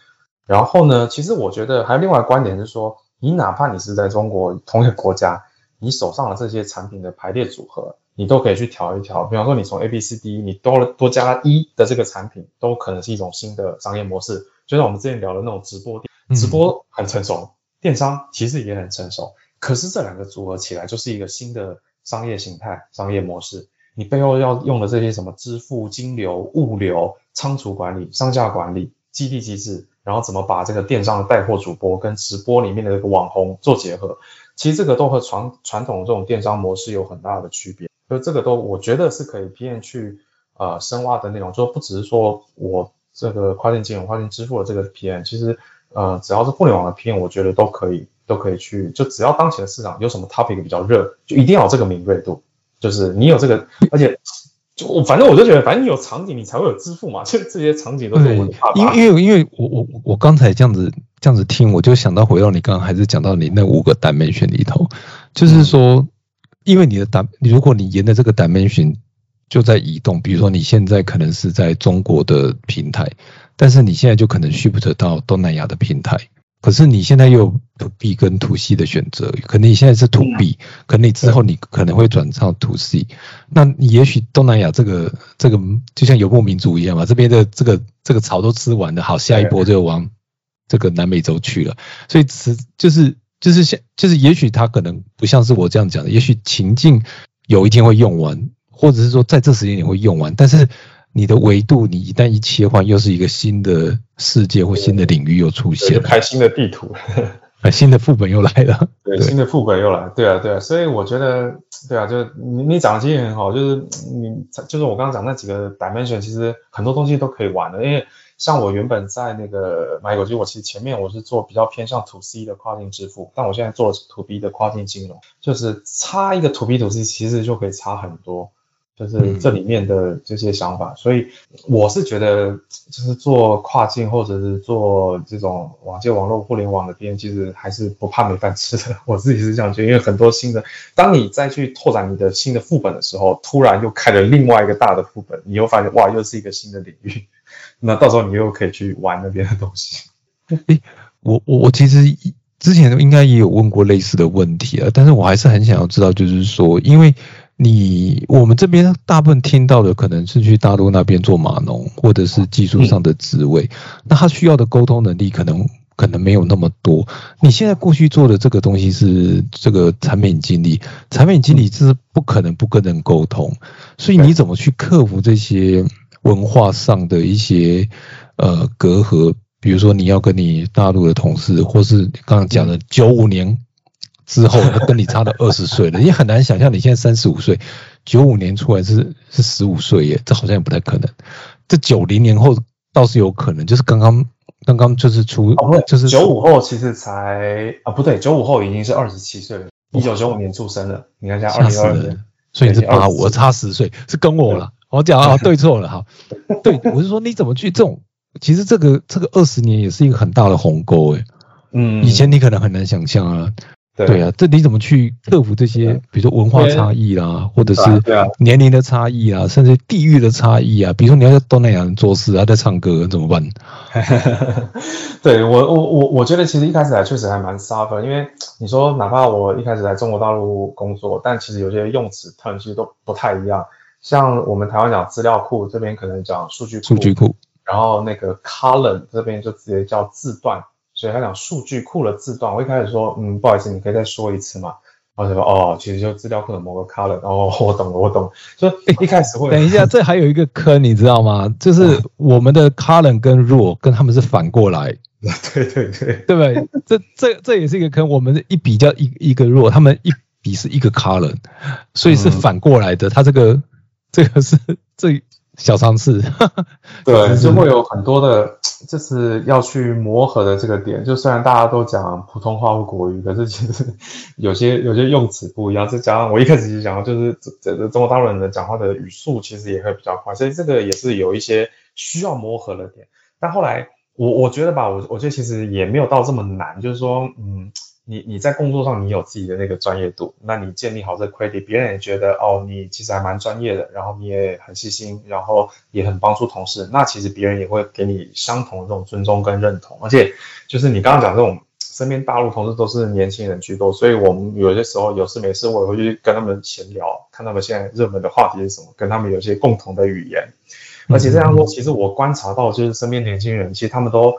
Speaker 2: 然后呢，其实我觉得还有另外观点是说，你哪怕你是在中国同一个国家，你手上的这些产品的排列组合。你都可以去调一调，比方说你从 A、B、C、D，你多了多加一的这个产品，都可能是一种新的商业模式。就像我们之前聊的那种直播，直播很成熟，电商其实也很成熟，可是这两个组合起来就是一个新的商业形态、商业模式。你背后要用的这些什么支付、金流、物流、仓储管理、商家管理、基地机制，然后怎么把这个电商的带货主播跟直播里面的这个网红做结合，其实这个都和传传统这种电商模式有很大的区别。就这个都，我觉得是可以 PM 去呃深挖的内容，就不只是说我这个跨境金融、跨境支付的这个 PM，其实呃只要是互联网的 PM，我觉得都可以都可以去，就只要当前的市场有什么 topic 比较热，就一定要有这个敏锐度，就是你有这个，而且就我反正我就觉得，反正你有场景，你才会有支付嘛，就这些场景都是我
Speaker 1: 因为因为因为我我我刚才这样子这样子听，我就想到回到你刚刚还是讲到你那五个 dimension 里头，就是说。因为你的单，如果你沿着这个 dimension 就在移动，比如说你现在可能是在中国的平台，但是你现在就可能 shift 到东南亚的平台，可是你现在又 to B 跟 to C 的选择，可能你现在是 to B，可能你之后你可能会转到 to C，那你也许东南亚这个这个就像游牧民族一样嘛，这边的这个这个草都吃完了，好，下一波就往这个南美洲去了，所以此就是。就是像，就是也许他可能不像是我这样讲的，也许情境有一天会用完，或者是说在这时间点会用完，但是你的维度你一旦一切换，又是一个新的世界或新的领域又出现了，
Speaker 2: 开新的地图，
Speaker 1: 新的副本又来了，
Speaker 2: 对，新的副本又来，对啊，对啊，所以我觉得，对啊，就是你你讲的经验很好，就是你就是我刚刚讲那几个 dimension，其实很多东西都可以玩的，因为。像我原本在那个买狗机，我其实前面我是做比较偏向 to C 的跨境支付，但我现在做的是 to B 的跨境金融，就是差一个 to B to C，其实就可以差很多，就是这里面的这些想法。所以我是觉得，就是做跨境或者是做这种网界网络互联网的边，其实还是不怕没饭吃的。我自己是这样觉得，因为很多新的，当你再去拓展你的新的副本的时候，突然又开了另外一个大的副本，你又发现哇，又是一个新的领域。那到时候你又可以去玩那边的东西。
Speaker 1: 诶，我我我其实之前应该也有问过类似的问题啊，但是我还是很想要知道，就是说，因为你我们这边大部分听到的可能是去大陆那边做码农，或者是技术上的职位，那他需要的沟通能力可能可能没有那么多。你现在过去做的这个东西是这个产品经理，产品经理是不可能不跟人沟通，所以你怎么去克服这些？文化上的一些呃隔阂，比如说你要跟你大陆的同事，或是刚刚讲的九五年之后他 跟你差了二十岁了，你很难想象你现在三十五岁，九五年出来是是十五岁耶，这好像也不太可能。这九零年后倒是有可能，就是刚刚刚刚就是出，就是
Speaker 2: 九五后其实才啊，不对，九五后已经是二十七岁了，一九九五年出生的，你看现在二
Speaker 1: 吓死人。
Speaker 2: 零二二年，
Speaker 1: 所以你是八五，我差十岁，是跟我 了。我讲啊，对错了哈。对，我是说你怎么去这种，其实这个这个二十年也是一个很大的鸿沟诶。
Speaker 2: 嗯，
Speaker 1: 以前你可能很难想象啊，
Speaker 2: 对
Speaker 1: 对啊，这你怎么去克服这些，比如说文化差异啦，或者是年龄的差异啊，甚至地域的差异啊。比如说你要在东南亚人做事啊，在唱歌怎么办？
Speaker 2: 对我我我我觉得其实一开始来确实还蛮 suffer，因为你说哪怕我一开始来中国大陆工作，但其实有些用词 term 其实都不太一样。像我们台湾讲资料库，这边可能讲数据库，
Speaker 1: 数据库，
Speaker 2: 然后那个 column 这边就直接叫字段，所以他讲数据库的字段。我一开始说，嗯，不好意思，你可以再说一次嘛。然后就说，哦，其实就资料库的某个 color，。哦，我懂了，我懂了。就一开始会，
Speaker 1: 等一下，这还有一个坑，你知道吗？就是我们的 color 跟 row 跟他们是反过来，
Speaker 2: 对对对，
Speaker 1: 对不对？这这这也是一个坑。我们一比较一一个 row，他们一比是一个 color，所以是反过来的。它这个这个是这小尝试。
Speaker 2: 对，就会有很多的，就是要去磨合的这个点。就虽然大家都讲普通话或国语，可是其实有些 有些用词不一样。再加上我一开始就讲到，就是这这中国大陆人的讲话的语速其实也会比较快，所以这个也是有一些需要磨合的点。但后来我我觉得吧，我我觉得其实也没有到这么难，就是说，嗯。你你在工作上你有自己的那个专业度，那你建立好这 credit，别人也觉得哦你其实还蛮专业的，然后你也很细心，然后也很帮助同事，那其实别人也会给你相同的这种尊重跟认同，而且就是你刚刚讲这种身边大陆同事都是年轻人居多，所以我们有些时候有事没事我也会去跟他们闲聊，看他们现在热门的话题是什么，跟他们有一些共同的语言，而且这样说，其实我观察到就是身边年轻人其实他们都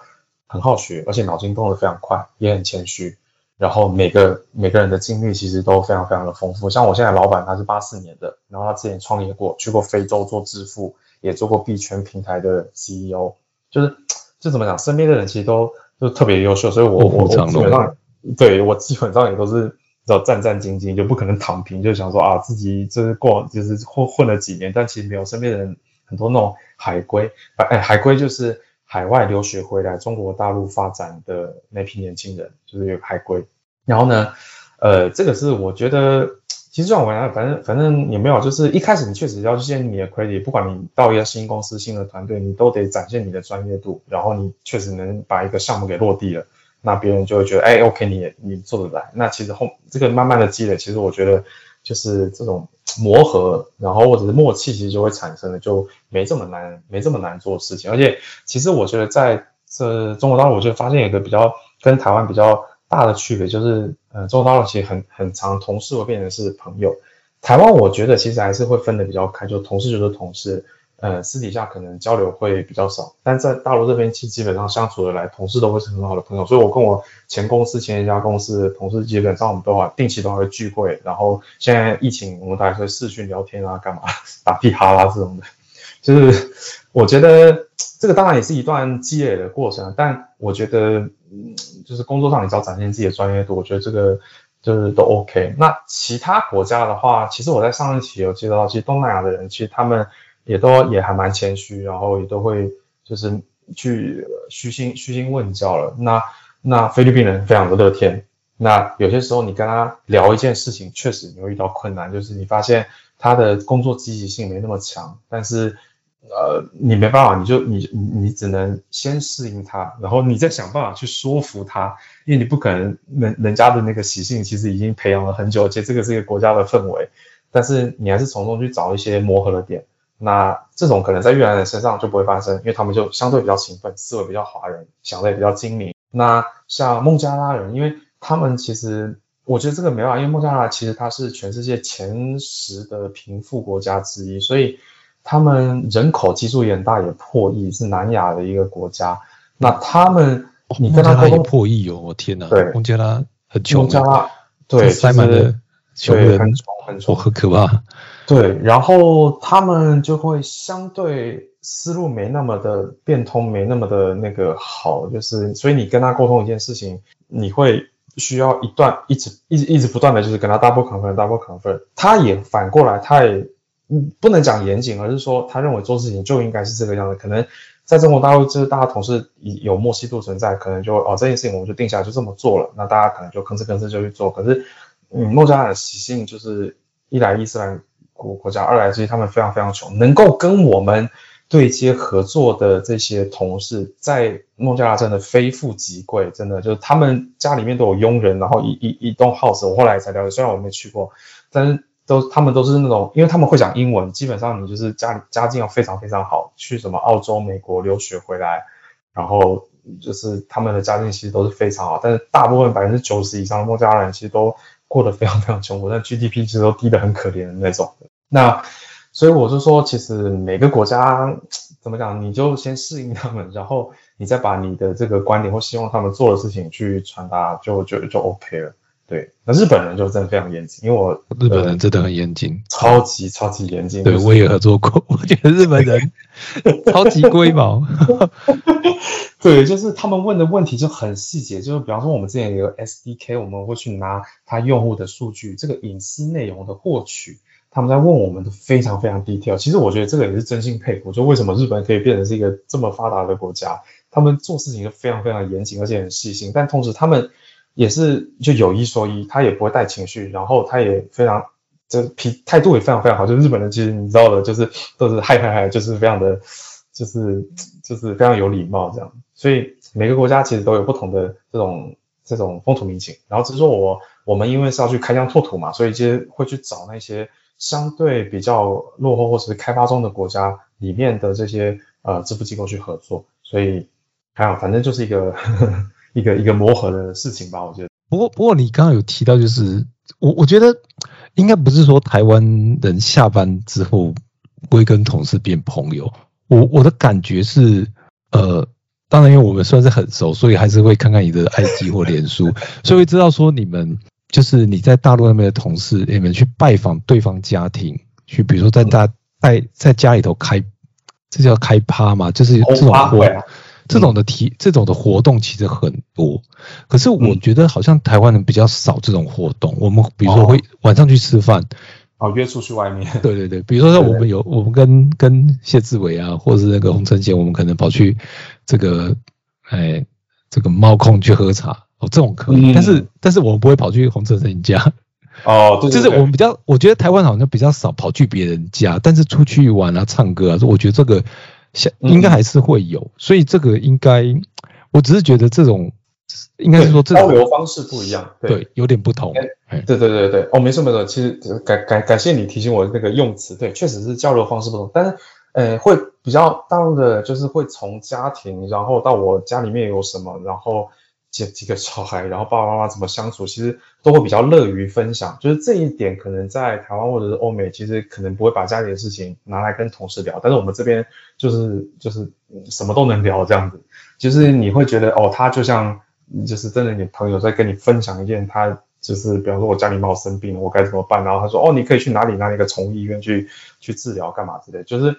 Speaker 2: 很好学，而且脑筋动得非常快，也很谦虚。然后每个每个人的经历其实都非常非常的丰富，像我现在老板他是八四年的，然后他之前创业过，去过非洲做支付，也做过币圈平台的 CEO，就是就怎么讲，身边的人其实都就特别优秀，所以我我我基本上对我基本上也都是要战战兢兢，就不可能躺平，就想说啊自己就是过就是混混了几年，但其实没有身边的人很多那种海归，哎海归就是。海外留学回来中国大陆发展的那批年轻人，就是有海归。然后呢，呃，这个是我觉得，其实像我来，反正反正也没有，就是一开始你确实要去建立你的 credit，不管你到一个新公司、新的团队，你都得展现你的专业度，然后你确实能把一个项目给落地了，那别人就会觉得，哎，OK，你你做得来。那其实后这个慢慢的积累，其实我觉得就是这种。磨合，然后或者是默契，其实就会产生的，就没这么难，没这么难做事情。而且，其实我觉得在这中国大陆，我就发现一个比较跟台湾比较大的区别，就是呃，中国大陆其实很很长，同事会变成是朋友。台湾我觉得其实还是会分的比较开，就同事就是同事。呃，私底下可能交流会比较少，但在大陆这边，其实基本上相处的来，同事都会是很好的朋友。所以，我跟我前公司前一家公司同事，基本上我们都会定期都会聚会。然后，现在疫情，我们大家会视讯聊天啊，干嘛打屁哈啦这种的。就是我觉得这个当然也是一段积累的过程，但我觉得，嗯，就是工作上你只要展现自己的专业度，我觉得这个就是都 OK。那其他国家的话，其实我在上一期有介绍到，其实东南亚的人，其实他们。也都也还蛮谦虚，然后也都会就是去虚心虚心问教了。那那菲律宾人非常的乐天。那有些时候你跟他聊一件事情，确实你会遇到困难，就是你发现他的工作积极性没那么强，但是呃你没办法，你就你你只能先适应他，然后你再想办法去说服他，因为你不可能人人家的那个习性其实已经培养了很久，而且这个是一个国家的氛围，但是你还是从中去找一些磨合的点。那这种可能在越南人身上就不会发生，因为他们就相对比较勤奋，思维比较华人，想的也比较精明。那像孟加拉人，因为他们其实我觉得这个没办法，因为孟加拉其实它是全世界前十的贫富国家之一，所以他们人口基数也很大，也破亿，是南亚的一个国家。那他们你跟他沟通
Speaker 1: 破亿哦，我天哪！
Speaker 2: 对，
Speaker 1: 孟加拉很穷，
Speaker 2: 孟加拉对
Speaker 1: 塞满了穷人，
Speaker 2: 很穷很穷，
Speaker 1: 很可怕。
Speaker 2: 对，然后他们就会相对思路没那么的变通，没那么的那个好，就是所以你跟他沟通一件事情，你会需要一段一直一直一直不断的就是跟他 double confirm double confirm，他也反过来他也嗯不能讲严谨，而是说他认为做事情就应该是这个样子，可能在中国大陆就是大家同事有默契度存在，可能就哦这件事情我们就定下来就这么做了，那大家可能就吭哧吭哧就去做，可是嗯孟加拉的习性就是一来伊斯兰。国国家，二来是他们非常非常穷，能够跟我们对接合作的这些同事，在孟加拉真的非富即贵，真的就是他们家里面都有佣人，然后一一一栋 house，我后来才了解，虽然我没去过，但是都他们都是那种，因为他们会讲英文，基本上你就是家里家境要非常非常好，去什么澳洲、美国留学回来，然后就是他们的家境其实都是非常好，但是大部分百分之九十以上的孟加拉人其实都。过得非常非常穷苦，但 GDP 其实都低得很可怜的那种。那所以我是说，其实每个国家怎么讲，你就先适应他们，然后你再把你的这个观点或希望他们做的事情去传达，就就就 OK 了。对，那日本人就真的非常严谨，因为我
Speaker 1: 日本人真的很严谨，
Speaker 2: 超级超级严谨。
Speaker 1: 对，我也合作过，我觉得日本人 超级龟毛。
Speaker 2: 对，就是他们问的问题就很细节，就是比方说我们之前有个 SDK，我们会去拿他用户的数据，这个隐私内容的获取，他们在问我们的非常非常 detail。其实我觉得这个也是真心佩服，就为什么日本可以变成是一个这么发达的国家，他们做事情就非常非常严谨，而且很细心，但同时他们。也是就有一说一，他也不会带情绪，然后他也非常就脾态度也非常非常好。就日本人其实你知道的，就是都是嗨嗨嗨，就是非常的，就是就是非常有礼貌这样。所以每个国家其实都有不同的这种这种风土民情。然后只是说我我们因为是要去开疆拓土嘛，所以其实会去找那些相对比较落后或者是开发中的国家里面的这些呃支付机构去合作。所以还好，反正就是一个。呵呵一个一个磨合的事情吧，我觉得。
Speaker 1: 不过不过你刚刚有提到，就是我我觉得应该不是说台湾人下班之后会跟同事变朋友。我我的感觉是，呃，当然因为我们算是很熟，所以还是会看看你的 IG 或脸书，所以会知道说你们就是你在大陆那边的同事，你们去拜访对方家庭，去比如说在大在在家里头开，这叫开趴嘛，就是这种活。这种的题，这种的活动其实很多，可是我觉得好像台湾人比较少这种活动。我们比如说会晚上去吃饭，
Speaker 2: 哦，约出去外面。
Speaker 1: 对对对，比如说像我们有我们跟跟谢志伟啊，或者是那个洪承贤，我们可能跑去这个哎这个猫空去喝茶哦，这种可以。但是但是我们不会跑去洪承贤家。
Speaker 2: 哦，对，
Speaker 1: 就是我们比较，我觉得台湾好像比较少跑去别人家，但是出去玩啊、唱歌啊，我觉得这个。应该还是会有，所以这个应该，我只是觉得这种应该是说交
Speaker 2: 流方式不一样，
Speaker 1: 对，有点不同。
Speaker 2: 对对对对，哦，没错没错，其实感感感谢你提醒我那个用词，对，确实是交流方式不同，但是呃，会比较大陆的，就是会从家庭，然后到我家里面有什么，然后。几几个小孩，然后爸爸妈妈怎么相处，其实都会比较乐于分享。就是这一点，可能在台湾或者是欧美，其实可能不会把家里的事情拿来跟同事聊。但是我们这边就是就是什么都能聊这样子。就是你会觉得哦，他就像就是真的你朋友在跟你分享一件，他就是比方说我家里猫生病了，我该怎么办？然后他说哦，你可以去哪里哪里个宠物医院去去治疗干嘛之类。就是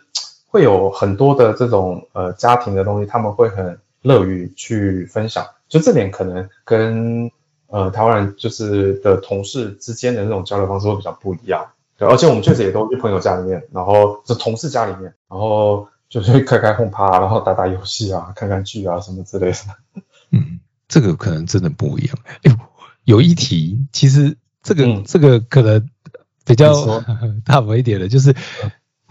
Speaker 2: 会有很多的这种呃家庭的东西，他们会很乐于去分享。就这点可能跟呃台湾人就是的同事之间的那种交流方式会比较不一样，对，而且我们确实也都去朋友家里面，然后是同事家里面，然后就是开开轰趴，然后打打游戏啊，看看剧啊什么之类的。
Speaker 1: 嗯，这个可能真的不一样。哎，有一题，其实这个这个可能比较 大一点的，就是。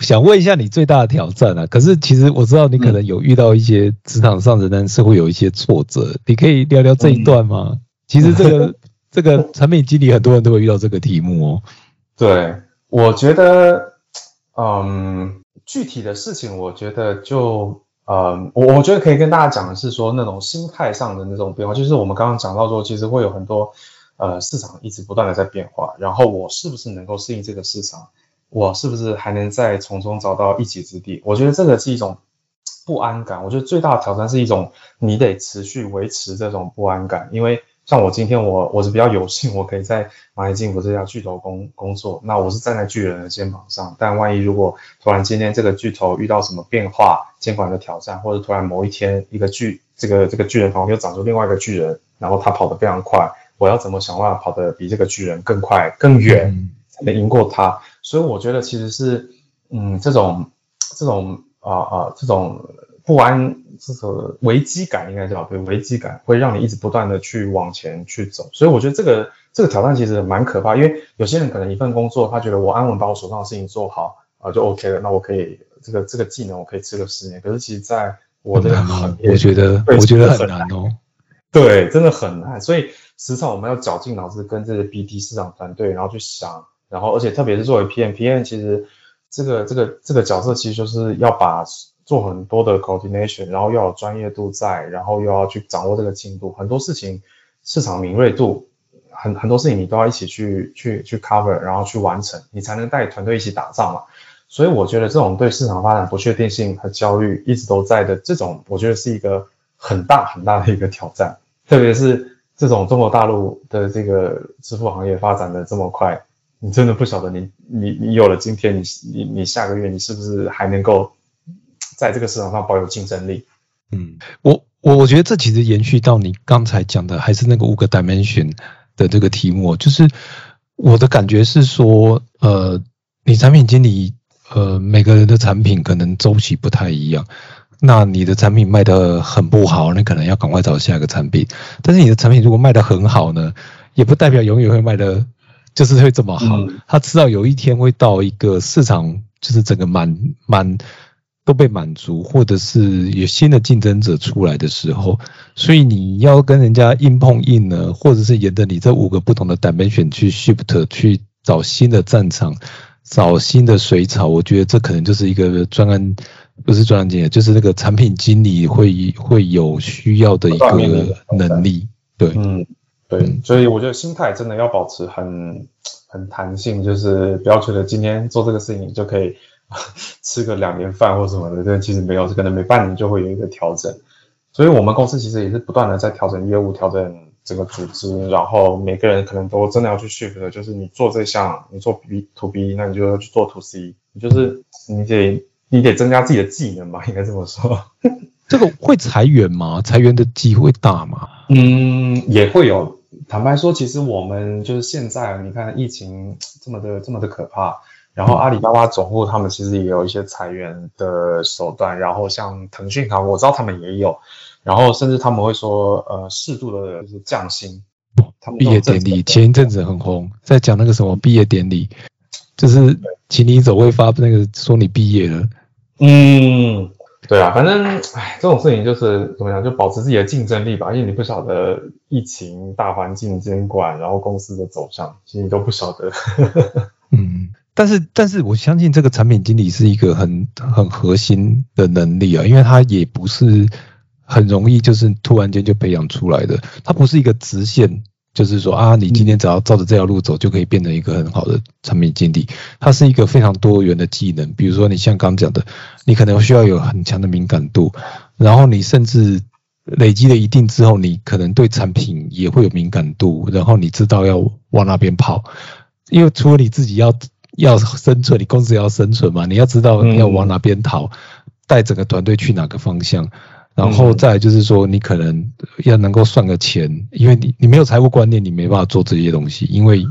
Speaker 1: 想问一下你最大的挑战啊？可是其实我知道你可能有遇到一些职场上的，但是会有一些挫折，你可以聊聊这一段吗？其实这个 这个产品经理很多人都会遇到这个题目哦。
Speaker 2: 对，我觉得，嗯，具体的事情，我觉得就，嗯，我我觉得可以跟大家讲的是说，那种心态上的那种变化，就是我们刚刚讲到说，其实会有很多，呃，市场一直不断的在变化，然后我是不是能够适应这个市场？我是不是还能再从中找到一己之地？我觉得这个是一种不安感。我觉得最大的挑战是一种你得持续维持这种不安感，因为像我今天我我是比较有幸，我可以在蚂蚁金服这家巨头工工作，那我是站在巨人的肩膀上。但万一如果突然今天这个巨头遇到什么变化、监管的挑战，或者突然某一天一个巨这个这个巨人旁边又长出另外一个巨人，然后他跑得非常快，我要怎么想办法跑得比这个巨人更快、更远，才能赢过他？所以我觉得其实是嗯这种这种啊啊这种。不安，这种危机感应该叫对，危机感会让你一直不断的去往前去走，所以我觉得这个这个挑战其实蛮可怕，因为有些人可能一份工作，他觉得我安稳把我手上的事情做好啊就 OK 了，那我可以这个这个技能我可以吃个十年，可是其实在我的行业，
Speaker 1: 我觉得我觉得很难哦，
Speaker 2: 对，真的很难，所以时常我们要绞尽脑汁跟这些 BD 市场团队，然后去想，然后而且特别是作为 PM，PM 其实这个这个这个角色其实就是要把。做很多的 coordination，然后要有专业度在，然后又要去掌握这个进度，很多事情市场敏锐度，很很多事情你都要一起去去去 cover，然后去完成，你才能带团队一起打仗嘛。所以我觉得这种对市场发展不确定性和焦虑一直都在的这种，我觉得是一个很大很大的一个挑战，特别是这种中国大陆的这个支付行业发展的这么快，你真的不晓得你你你有了今天，你你你下个月你是不是还能够。在这个市场上保有竞争力。
Speaker 1: 嗯，我我我觉得这其实延续到你刚才讲的，还是那个五个 dimension 的这个题目，就是我的感觉是说，呃，你产品经理，呃，每个人的产品可能周期不太一样，那你的产品卖得很不好，你可能要赶快找下一个产品。但是你的产品如果卖得很好呢，也不代表永远会卖的，就是会这么好。他知道有一天会到一个市场，就是整个满满。都被满足，或者是有新的竞争者出来的时候，所以你要跟人家硬碰硬呢，或者是沿着你这五个不同的 dimension 去 shift 去找新的战场，找新的水草，我觉得这可能就是一个专案，不是专案经理，就是那个产品经理会会有需要的一个能力。对，
Speaker 2: 嗯，对，所以我觉得心态真的要保持很 很弹性，就是不要觉得今天做这个事情就可以。吃个两年饭或什么的，但其实没有，可能每半年就会有一个调整。所以，我们公司其实也是不断的在调整业务，调整整个组织，然后每个人可能都真的要去 shift 的，就是你做这项，你做 B to B，那你就要去做 to C，你就是你得你得增加自己的技能吧，应该这么说。
Speaker 1: 这个会裁员吗？裁员的机会大吗？
Speaker 2: 嗯，也会有。坦白说，其实我们就是现在，你看疫情这么的这么的可怕。然后阿里巴巴总部他们其实也有一些裁员的手段，然后像腾讯他我知道他们也有，然后甚至他们会说呃适度的就是降薪。
Speaker 1: 毕业典礼前一阵子很红，在讲那个什么毕业典礼，就是请你走会发那个说你毕业了。
Speaker 2: 嗯，对啊，反正哎这种事情就是怎么样，就保持自己的竞争力吧，因为你不晓得疫情大环境监管，然后公司的走向，其实你都不晓得。
Speaker 1: 嗯。但是，但是我相信这个产品经理是一个很很核心的能力啊，因为他也不是很容易，就是突然间就培养出来的。他不是一个直线，就是说啊，你今天只要照着这条路走，就可以变成一个很好的产品经理。它是一个非常多元的技能，比如说你像刚讲的，你可能需要有很强的敏感度，然后你甚至累积了一定之后，你可能对产品也会有敏感度，然后你知道要往那边跑，因为除了你自己要。要生存，你公司要生存嘛？你要知道要往哪边逃，带整个团队去哪个方向，然后再就是说，你可能要能够算个钱，因为你你没有财务观念，你没办法做这些东西，因为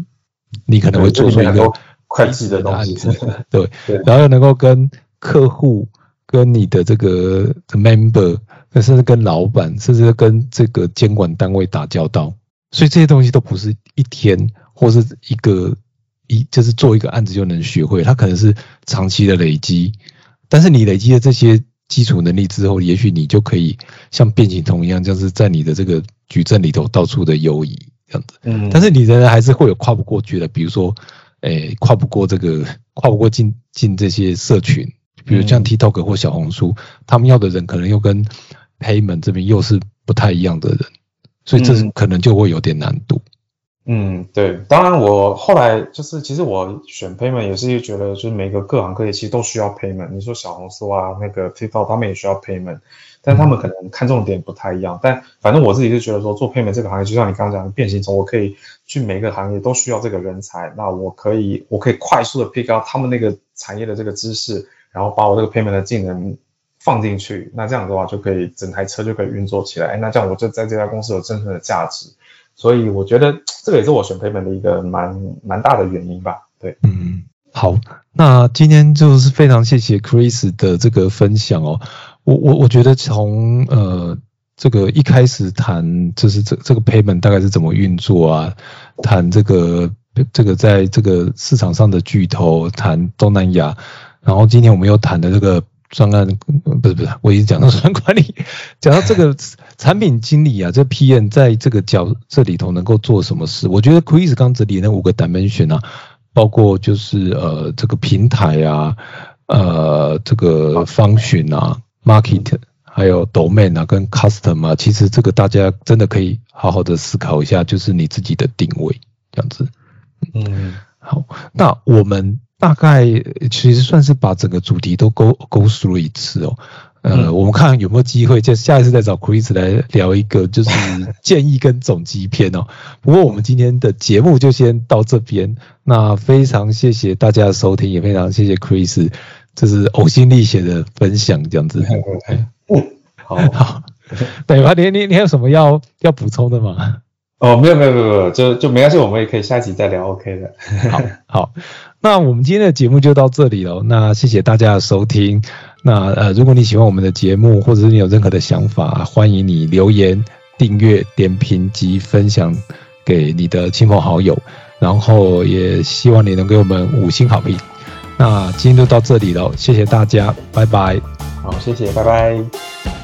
Speaker 1: 你可能会做出一个
Speaker 2: 会计的东西，
Speaker 1: 对，然后又能够跟客户、跟你的这个 member，甚至跟老板，甚至跟这个监管单位打交道，所以这些东西都不是一天或是一个。一就是做一个案子就能学会，它可能是长期的累积，但是你累积的这些基础能力之后，也许你就可以像变形虫一样，就是在你的这个矩阵里头到处的游移这样子。嗯，但是你仍然还是会有跨不过去的，比如说，诶，跨不过这个，跨不过进进这些社群，比如像 TikTok 或小红书，他们要的人可能又跟 Payment 这边又是不太一样的人，所以这可能就会有点难度。
Speaker 2: 嗯，嗯对，当然我后来就是其实我选 payment 也是觉得就是每个各行各业其实都需要 payment。你说小红书啊，那个 TikTok 他们也需要 payment，但他们可能看重点不太一样。但反正我自己是觉得说做 payment 这个行业，就像你刚刚讲的变形虫，我可以去每个行业都需要这个人才，那我可以我可以快速的 pick up 他们那个产业的这个知识，然后把我这个 payment 的技能放进去，那这样的话就可以整台车就可以运作起来。那这样我就在这家公司有真正的价值。所以我觉得这个也是我选 payment 的一个蛮蛮大的原因吧。对，
Speaker 1: 嗯，好，那今天就是非常谢谢 Chris 的这个分享哦。我我我觉得从呃这个一开始谈就是这这个 payment 大概是怎么运作啊，谈这个这个在这个市场上的巨头，谈东南亚，然后今天我们又谈的这个。专案不是不是，我一直讲到专案管理，讲到这个产品经理啊，这 PM 在这个角这里头能够做什么事？我觉得 Chris 刚这里那五个 dimension 啊，包括就是呃这个平台啊，呃这个方寻啊，market，还有 domain 啊，跟 custom 啊，其实这个大家真的可以好好的思考一下，就是你自己的定位这样子。嗯，好，那我们。大概其实算是把整个主题都 go go through 一次哦，呃，我们看有没有机会，就下一次再找 Chris 来聊一个就是建议跟总集篇哦。不过我们今天的节目就先到这边，那非常谢谢大家的收听，也非常谢谢 Chris，就是呕心沥血的分享，这样子。
Speaker 2: 好，
Speaker 1: 好，对吧？你你你有什么要要补充的吗？
Speaker 2: 哦，没有没有没有没有，就就没关系，我们也可以下集再聊，OK 的。
Speaker 1: 好，好。那我们今天的节目就到这里了。那谢谢大家的收听。那呃，如果你喜欢我们的节目，或者是你有任何的想法，欢迎你留言、订阅、点评及分享给你的亲朋好友。然后也希望你能给我们五星好评。那今天就到这里了，谢谢大家，拜拜。
Speaker 2: 好，谢谢，拜拜。